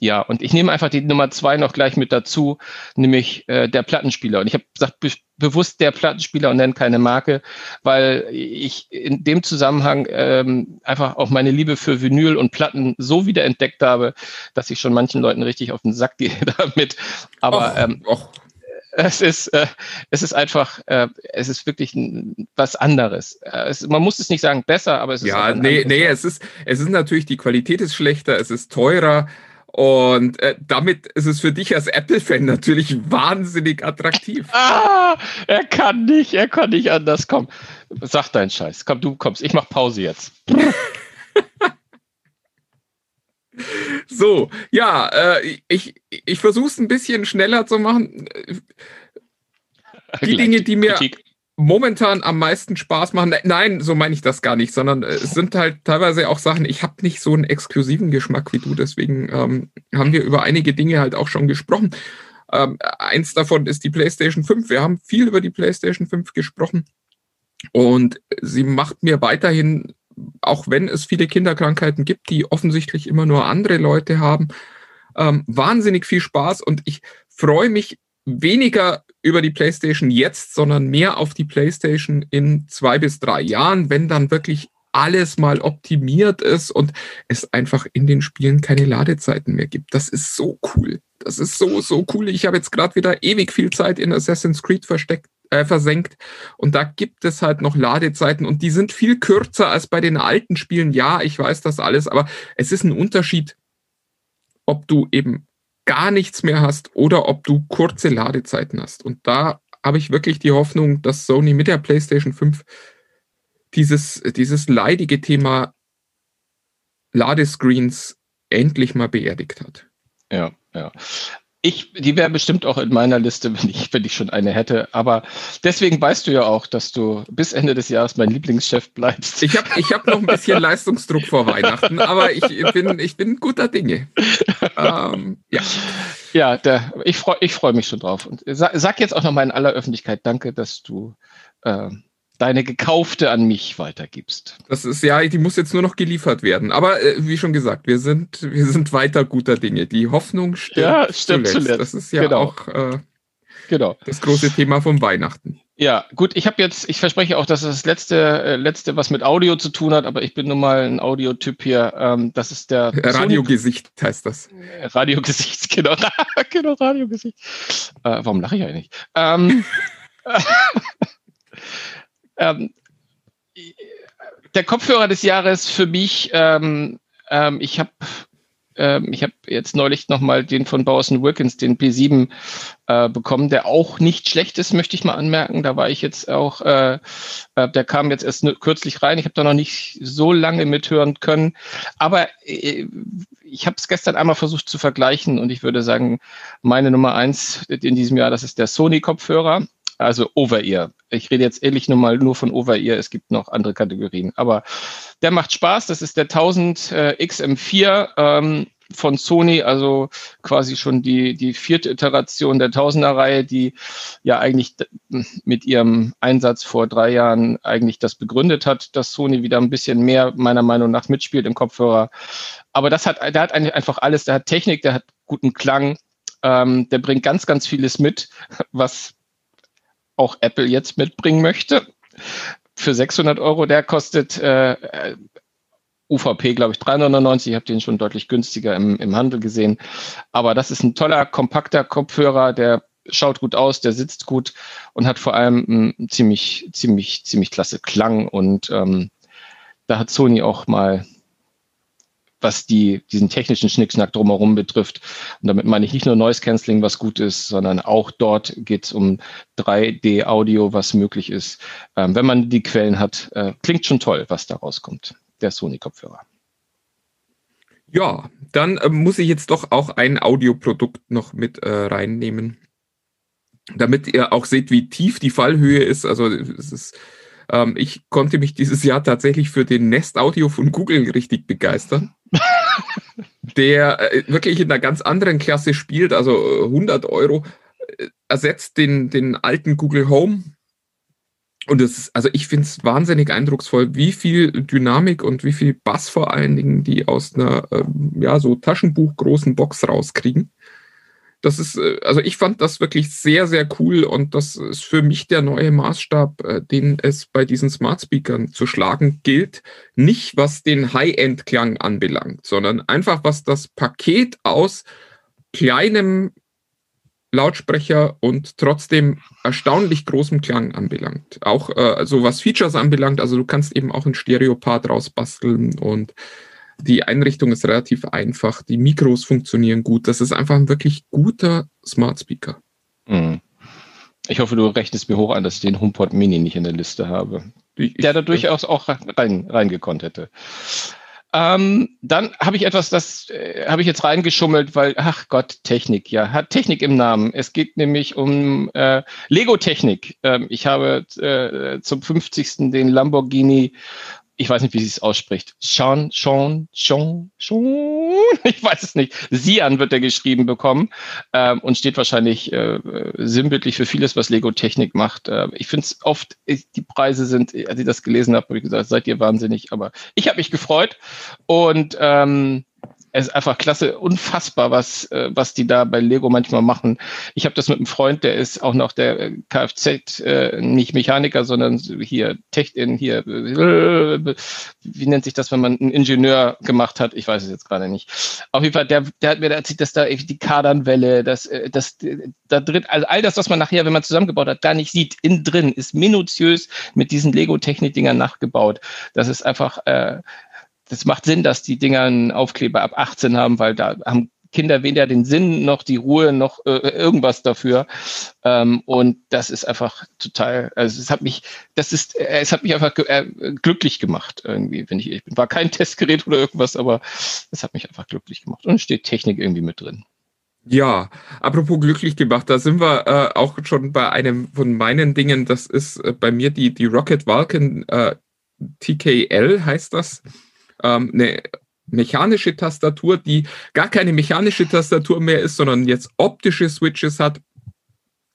ja, und ich nehme einfach die Nummer zwei noch gleich mit dazu, nämlich äh, der Plattenspieler. Und ich habe gesagt, be bewusst der Plattenspieler und nenne keine Marke, weil ich in dem Zusammenhang ähm, einfach auch meine Liebe für Vinyl und Platten so wieder entdeckt habe, dass ich schon manchen Leuten richtig auf den Sack (laughs) gehe damit. Aber och, ähm, och. es ist äh, es ist einfach äh, es ist wirklich was anderes. Äh, es, man muss es nicht sagen besser, aber es ist
ja nee nee es ist es ist natürlich die Qualität ist schlechter, es ist teurer. Und äh, damit ist es für dich als Apple-Fan natürlich wahnsinnig attraktiv. (laughs)
ah, er kann nicht, er kann nicht anders. Komm, sag deinen Scheiß. Komm, du kommst. Ich mach Pause jetzt. (laughs)
so, ja, äh, ich, ich versuche es ein bisschen schneller zu machen. Die Dinge, die mir Kritik momentan am meisten Spaß machen. Nein, so meine ich das gar nicht, sondern äh, es sind halt teilweise auch Sachen, ich habe nicht so einen exklusiven Geschmack wie du, deswegen ähm, haben wir über einige Dinge halt auch schon gesprochen. Ähm, eins davon ist die PlayStation 5. Wir haben viel über die PlayStation 5 gesprochen und sie macht mir weiterhin, auch wenn es viele Kinderkrankheiten gibt, die offensichtlich immer nur andere Leute haben, ähm, wahnsinnig viel Spaß und ich freue mich weniger über die PlayStation jetzt, sondern mehr auf die PlayStation in zwei bis drei Jahren, wenn dann wirklich alles mal optimiert ist und es einfach in den Spielen keine Ladezeiten mehr gibt. Das ist so cool. Das ist so, so cool. Ich habe jetzt gerade wieder ewig viel Zeit in Assassin's Creed versteckt, äh, versenkt und da gibt es halt noch Ladezeiten und die sind viel kürzer als bei den alten Spielen. Ja, ich weiß das alles, aber es ist ein Unterschied, ob du eben gar nichts mehr hast oder ob du kurze Ladezeiten hast. Und da habe ich wirklich die Hoffnung, dass Sony mit der PlayStation 5 dieses, dieses leidige Thema Ladescreens endlich mal beerdigt hat.
Ja, ja. Ich, die wäre bestimmt auch in meiner Liste, wenn ich, wenn ich schon eine hätte. Aber deswegen weißt du ja auch, dass du bis Ende des Jahres mein Lieblingschef bleibst.
Ich habe ich hab noch ein bisschen (laughs) Leistungsdruck vor Weihnachten, aber ich bin, ich bin guter Dinge.
Ähm, ja, ja der, ich freue ich freu mich schon drauf. Und sag, sag jetzt auch noch mal in aller Öffentlichkeit Danke, dass du äh, deine gekaufte an mich weitergibst.
Das ist ja, die muss jetzt nur noch geliefert werden. Aber äh, wie schon gesagt, wir sind, wir sind weiter guter Dinge. Die Hoffnung stirbt, ja, stirbt zuletzt. zuletzt. Das ist ja genau. auch äh, genau. das große Thema vom Weihnachten.
Ja, gut, ich habe jetzt, ich verspreche auch, dass das letzte, äh, letzte was mit Audio zu tun hat, aber ich bin nun mal ein Audiotyp hier. Ähm, das ist der
Radiogesicht heißt das.
Radiogesicht, (laughs) genau, (laughs) genau Radiogesicht. Äh, warum lache ich eigentlich? Ähm, (laughs) Ähm, der Kopfhörer des Jahres für mich, ähm, ähm, ich habe ähm, ich habe jetzt neulich nochmal den von Bowers Wilkins, den P7, äh, bekommen, der auch nicht schlecht ist, möchte ich mal anmerken. Da war ich jetzt auch, äh, äh, der kam jetzt erst kürzlich rein. Ich habe da noch nicht so lange mithören können. Aber äh, ich habe es gestern einmal versucht zu vergleichen und ich würde sagen, meine Nummer eins in diesem Jahr, das ist der Sony-Kopfhörer also Over-Ear. Ich rede jetzt ehrlich nur mal nur von Over-Ear. Es gibt noch andere Kategorien. Aber der macht Spaß. Das ist der 1000 äh, XM4 ähm, von Sony, also quasi schon die, die vierte Iteration der Tausender-Reihe, die ja eigentlich mit ihrem Einsatz vor drei Jahren eigentlich das begründet hat, dass Sony wieder ein bisschen mehr meiner Meinung nach mitspielt im Kopfhörer. Aber das hat, der hat eigentlich einfach alles. Der hat Technik, der hat guten Klang, ähm, der bringt ganz, ganz vieles mit, was auch Apple jetzt mitbringen möchte. Für 600 Euro, der kostet äh, UVP, glaube ich, 399. Ich habe den schon deutlich günstiger im, im Handel gesehen. Aber das ist ein toller, kompakter Kopfhörer, der schaut gut aus, der sitzt gut und hat vor allem einen ziemlich, ziemlich, ziemlich klasse Klang. Und ähm, da hat Sony auch mal was die, diesen technischen Schnickschnack drumherum betrifft. Und damit meine ich nicht nur Noise Cancelling, was gut ist, sondern auch dort geht es um 3D-Audio, was möglich ist. Ähm, wenn man die Quellen hat, äh, klingt schon toll, was da rauskommt. Der Sony-Kopfhörer.
Ja, dann äh, muss ich jetzt doch auch ein Audioprodukt noch mit äh, reinnehmen, damit ihr auch seht, wie tief die Fallhöhe ist. Also es ist ähm, ich konnte mich dieses Jahr tatsächlich für den Nest Audio von Google richtig begeistern. (laughs) der äh, wirklich in einer ganz anderen Klasse spielt, also 100 Euro, äh, ersetzt den, den alten Google Home. Und es ist, also ich finde es wahnsinnig eindrucksvoll, wie viel Dynamik und wie viel Bass vor allen Dingen die aus einer, ähm, ja, so Taschenbuch großen Box rauskriegen das ist, äh, also ich fand das wirklich sehr, sehr cool und das ist für mich der neue Maßstab, äh, den es bei diesen Smart Speakern zu schlagen gilt. Nicht was den High-End-Klang anbelangt, sondern einfach was das Paket aus kleinem Lautsprecher und trotzdem erstaunlich großem Klang anbelangt. Auch äh, also was Features anbelangt, also du kannst eben auch ein Stereopart rausbasteln und die Einrichtung ist relativ einfach. Die Mikros funktionieren gut. Das ist einfach ein wirklich guter Smart Speaker.
Mhm. Ich hoffe, du rechnest mir hoch an, dass ich den HomePod Mini nicht in der Liste habe. Ich, der da durchaus auch rein, reingekonnt hätte. Ähm, dann habe ich etwas, das äh, habe ich jetzt reingeschummelt, weil, ach Gott, Technik, ja, hat Technik im Namen. Es geht nämlich um äh, Lego-Technik. Ähm, ich habe äh, zum 50. den Lamborghini ich weiß nicht, wie sie es ausspricht. Sean, Sean, Sean, Sean, (laughs) ich weiß es nicht. Sian wird er geschrieben bekommen ähm, und steht wahrscheinlich äh, sinnbildlich für vieles, was Lego Technik macht. Äh, ich finde es oft, ich, die Preise sind, als ich das gelesen habe, habe ich gesagt, seid ihr wahnsinnig, aber ich habe mich gefreut und ähm, es ist einfach klasse, unfassbar, was, äh, was die da bei Lego manchmal machen. Ich habe das mit einem Freund, der ist auch noch der äh, Kfz, äh, nicht Mechaniker, sondern hier Tech in hier, äh, wie nennt sich das, wenn man einen Ingenieur gemacht hat? Ich weiß es jetzt gerade nicht. Auf jeden Fall, der, der hat mir erzählt, dass da die Kadernwelle, dass äh, das da drin, also all das, was man nachher, wenn man zusammengebaut hat, gar nicht sieht, innen drin ist minutiös mit diesen Lego-Technik-Dingern nachgebaut. Das ist einfach äh, das macht Sinn, dass die Dinger einen Aufkleber ab 18 haben, weil da haben Kinder weder den Sinn noch die Ruhe noch äh, irgendwas dafür. Ähm, und das ist einfach total, also es hat mich, das ist, äh, es hat mich einfach äh, glücklich gemacht irgendwie, wenn ich, ich bin. War kein (laughs) Testgerät oder irgendwas, aber es hat mich einfach glücklich gemacht. Und steht Technik irgendwie mit drin.
Ja, apropos glücklich gemacht, da sind wir äh, auch schon bei einem von meinen Dingen, das ist äh, bei mir die, die Rocket Vulcan äh, TKL heißt das ähm, eine mechanische Tastatur, die gar keine mechanische Tastatur mehr ist, sondern jetzt optische Switches hat.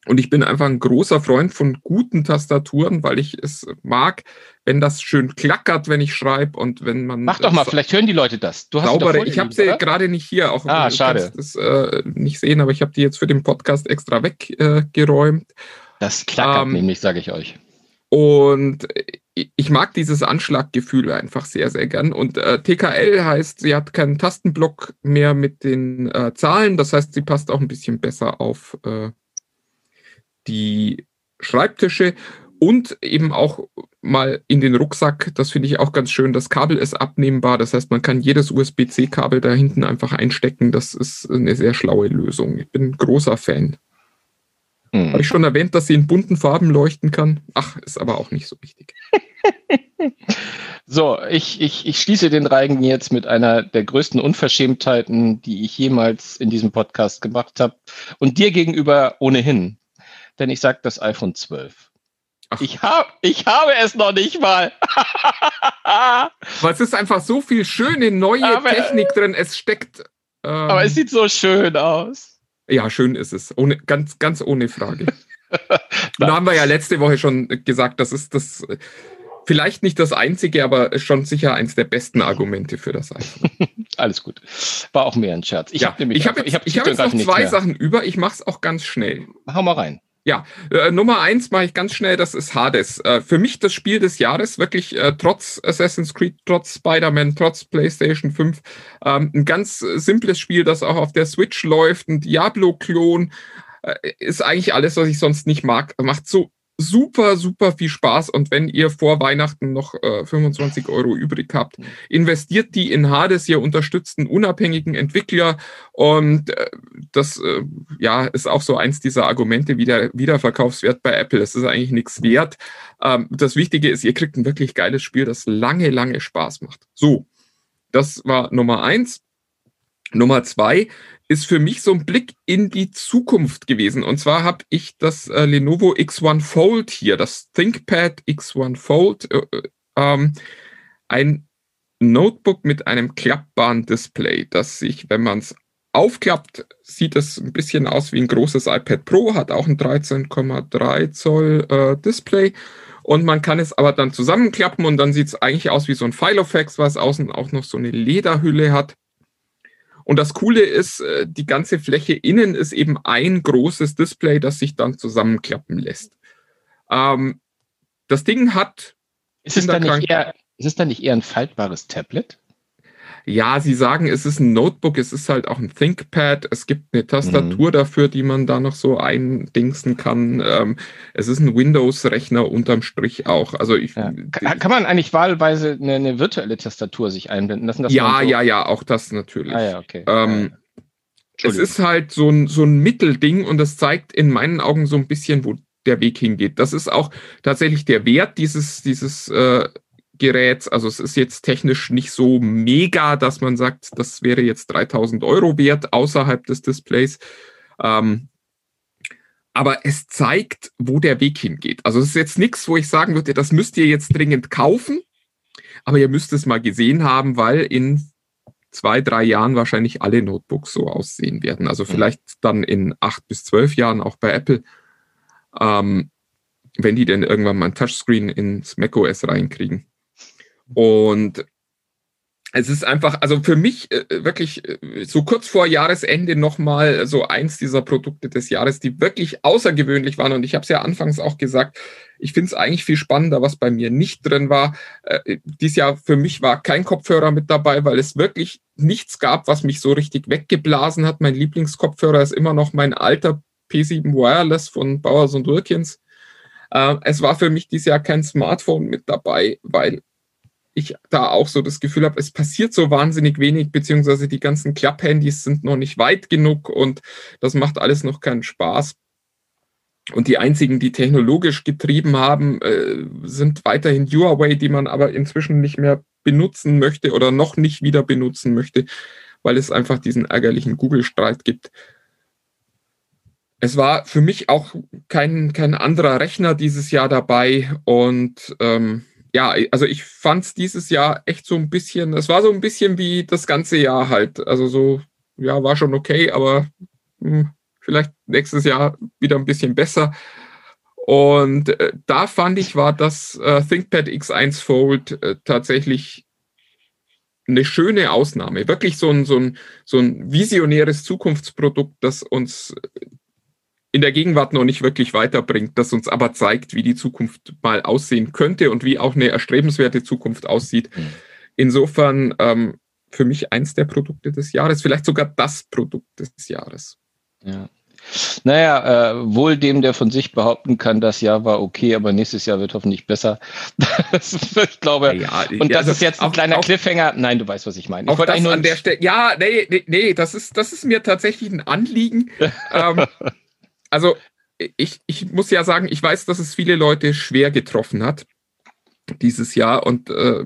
Und ich bin einfach ein großer Freund von guten Tastaturen, weil ich es mag, wenn das schön klackert, wenn ich schreibe und wenn man.
Mach doch mal, vielleicht hören die Leute das.
Du hast saubere, ich habe sie gerade nicht hier, auch
ah, schade.
das äh, nicht sehen, aber ich habe die jetzt für den Podcast extra weggeräumt. Äh,
das klackert ähm, nämlich, sage ich euch.
Und ich mag dieses Anschlaggefühl einfach sehr, sehr gern. Und äh, TKL heißt, sie hat keinen Tastenblock mehr mit den äh, Zahlen. Das heißt, sie passt auch ein bisschen besser auf äh, die Schreibtische und eben auch mal in den Rucksack. Das finde ich auch ganz schön. Das Kabel ist abnehmbar. Das heißt, man kann jedes USB-C-Kabel da hinten einfach einstecken. Das ist eine sehr schlaue Lösung. Ich bin großer Fan. Hm. Habe ich schon erwähnt, dass sie in bunten Farben leuchten kann? Ach, ist aber auch nicht so wichtig. (laughs)
so, ich, ich, ich schließe den Reigen jetzt mit einer der größten Unverschämtheiten, die ich jemals in diesem Podcast gemacht habe. Und dir gegenüber ohnehin. Denn ich sage das iPhone 12. Ach. Ich, hab, ich habe es noch nicht mal. (laughs)
Weil es ist einfach so viel schöne neue aber, Technik drin. Es steckt.
Ähm, aber es sieht so schön aus.
Ja, schön ist es. Ohne, ganz, ganz ohne Frage. (laughs) da haben wir ja letzte Woche schon gesagt, das ist das vielleicht nicht das einzige, aber schon sicher eins der besten Argumente für das iPhone. (laughs)
Alles gut. War auch mehr ein Scherz.
Ich ja, habe nämlich ich hab jetzt, ich hab, ich hab jetzt noch zwei Sachen über. Ich mache es auch ganz schnell.
Hau mal rein.
Ja, äh, Nummer eins mache ich ganz schnell, das ist Hades. Äh, für mich das Spiel des Jahres, wirklich äh, trotz Assassin's Creed, trotz Spider-Man, trotz PlayStation 5, ähm, ein ganz simples Spiel, das auch auf der Switch läuft, ein Diablo-Klon, äh, ist eigentlich alles, was ich sonst nicht mag. Macht so super, super viel Spaß. Und wenn ihr vor Weihnachten noch äh, 25 Euro übrig habt, investiert die in Hades. Ihr unterstützt einen unabhängigen Entwickler. Und äh, das äh, ja, ist auch so eins dieser Argumente wie der Wiederverkaufswert bei Apple. Es ist eigentlich nichts wert. Ähm, das Wichtige ist, ihr kriegt ein wirklich geiles Spiel, das lange, lange Spaß macht. So, das war Nummer eins. Nummer zwei, ist für mich so ein Blick in die Zukunft gewesen. Und zwar habe ich das äh, Lenovo X1 Fold hier, das ThinkPad X1 Fold, äh, äh, ähm, ein Notebook mit einem klappbaren Display, das sich, wenn man es aufklappt, sieht es ein bisschen aus wie ein großes iPad Pro, hat auch ein 13,3 Zoll äh, Display. Und man kann es aber dann zusammenklappen und dann sieht es eigentlich aus wie so ein Filofax, was außen auch noch so eine Lederhülle hat. Und das Coole ist, äh, die ganze Fläche innen ist eben ein großes Display, das sich dann zusammenklappen lässt. Ähm, das Ding hat.
Ist es, dann nicht eher, ist es dann nicht eher ein faltbares Tablet?
Ja, sie sagen, es ist ein Notebook, es ist halt auch ein ThinkPad, es gibt eine Tastatur mhm. dafür, die man da noch so eindingsen kann. Ähm, es ist ein Windows-Rechner unterm Strich auch. Also ich, ja.
kann, kann, man eigentlich wahlweise eine, eine, virtuelle Tastatur sich einblenden lassen?
ja, so ja, ja, auch das natürlich.
Ah, ja, okay.
Ähm, es ist halt so ein, so ein Mittelding und das zeigt in meinen Augen so ein bisschen, wo der Weg hingeht. Das ist auch tatsächlich der Wert dieses, dieses äh, Geräts. Also es ist jetzt technisch nicht so mega, dass man sagt, das wäre jetzt 3000 Euro wert außerhalb des Displays. Ähm, aber es zeigt, wo der Weg hingeht. Also es ist jetzt nichts, wo ich sagen würde, das müsst ihr jetzt dringend kaufen, aber ihr müsst es mal gesehen haben, weil in zwei, drei Jahren wahrscheinlich alle Notebooks so aussehen werden. Also mhm. vielleicht dann in acht bis zwölf Jahren auch bei Apple. Ähm, wenn die denn irgendwann mal ein Touchscreen ins macOS reinkriegen. Und es ist einfach, also für mich äh, wirklich äh, so kurz vor Jahresende nochmal so eins dieser Produkte des Jahres, die wirklich außergewöhnlich waren. Und ich habe es ja anfangs auch gesagt, ich finde es eigentlich viel spannender, was bei mir nicht drin war. Äh, dies Jahr für mich war kein Kopfhörer mit dabei, weil es wirklich nichts gab, was mich so richtig weggeblasen hat. Mein Lieblingskopfhörer ist immer noch mein alter P7 Wireless von Bowers und Wilkins. Äh, es war für mich dieses Jahr kein Smartphone mit dabei, weil ich da auch so das Gefühl habe, es passiert so wahnsinnig wenig, beziehungsweise die ganzen Klapphandys sind noch nicht weit genug und das macht alles noch keinen Spaß. Und die einzigen, die technologisch getrieben haben, äh, sind weiterhin Huawei, die man aber inzwischen nicht mehr benutzen möchte oder noch nicht wieder benutzen möchte, weil es einfach diesen ärgerlichen Google-Streit gibt. Es war für mich auch kein, kein anderer Rechner dieses Jahr dabei und ähm, ja, also ich fand es dieses Jahr echt so ein bisschen, es war so ein bisschen wie das ganze Jahr halt. Also so, ja, war schon okay, aber hm, vielleicht nächstes Jahr wieder ein bisschen besser. Und äh, da fand ich, war das äh, ThinkPad X1 Fold äh, tatsächlich eine schöne Ausnahme. Wirklich so ein, so, ein, so ein visionäres Zukunftsprodukt, das uns in der Gegenwart noch nicht wirklich weiterbringt, das uns aber zeigt, wie die Zukunft mal aussehen könnte und wie auch eine erstrebenswerte Zukunft aussieht. Mhm. Insofern ähm, für mich eins der Produkte des Jahres, vielleicht sogar das Produkt des Jahres.
Ja. Naja, äh, wohl dem, der von sich behaupten kann, das Jahr war okay, aber nächstes Jahr wird hoffentlich besser. (laughs) ich glaube, ja, und das also ist jetzt ein auch, kleiner auch, Cliffhanger. Nein, du weißt, was ich meine. Ich
auch das nur an der Stelle. Ja, nee, nee, nee, das ist, das ist mir tatsächlich ein Anliegen. (laughs) ähm, also ich, ich muss ja sagen, ich weiß, dass es viele Leute schwer getroffen hat dieses Jahr und äh,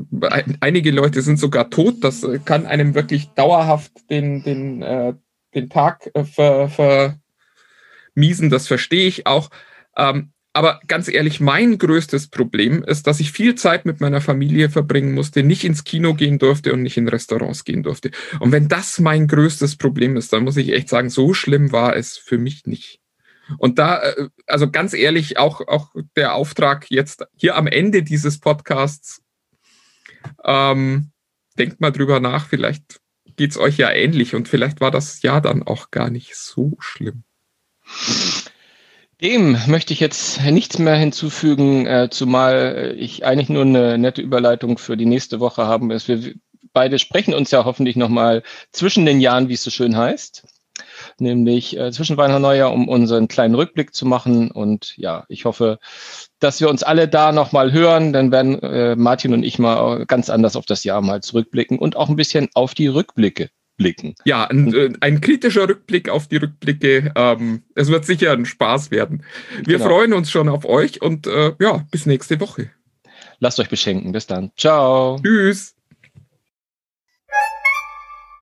einige Leute sind sogar tot. Das äh, kann einem wirklich dauerhaft den, den, äh, den Tag äh, ver, vermiesen, das verstehe ich auch. Ähm, aber ganz ehrlich, mein größtes Problem ist, dass ich viel Zeit mit meiner Familie verbringen musste, nicht ins Kino gehen durfte und nicht in Restaurants gehen durfte. Und wenn das mein größtes Problem ist, dann muss ich echt sagen, so schlimm war es für mich nicht. Und da, äh, also ganz ehrlich, auch, auch der Auftrag jetzt hier am Ende dieses Podcasts, ähm, denkt mal drüber nach, vielleicht geht es euch ja ähnlich und vielleicht war das Jahr dann auch gar nicht so schlimm.
Dem möchte ich jetzt nichts mehr hinzufügen, äh, zumal ich eigentlich nur eine nette Überleitung für die nächste Woche haben. Dass wir beide sprechen uns ja hoffentlich nochmal zwischen den Jahren, wie es so schön heißt, nämlich äh, zwischen Weihnachten und Neujahr, um unseren kleinen Rückblick zu machen. Und ja, ich hoffe, dass wir uns alle da nochmal hören. Dann werden äh, Martin und ich mal ganz anders auf das Jahr mal zurückblicken und auch ein bisschen auf die Rückblicke blicken.
Ja, ein, äh, ein kritischer Rückblick auf die Rückblicke. Ähm, es wird sicher ein Spaß werden. Wir
Genau.
freuen uns schon auf euch und äh, ja, bis nächste Woche.
Lasst euch beschenken. Bis dann. Ciao.
Tschüss.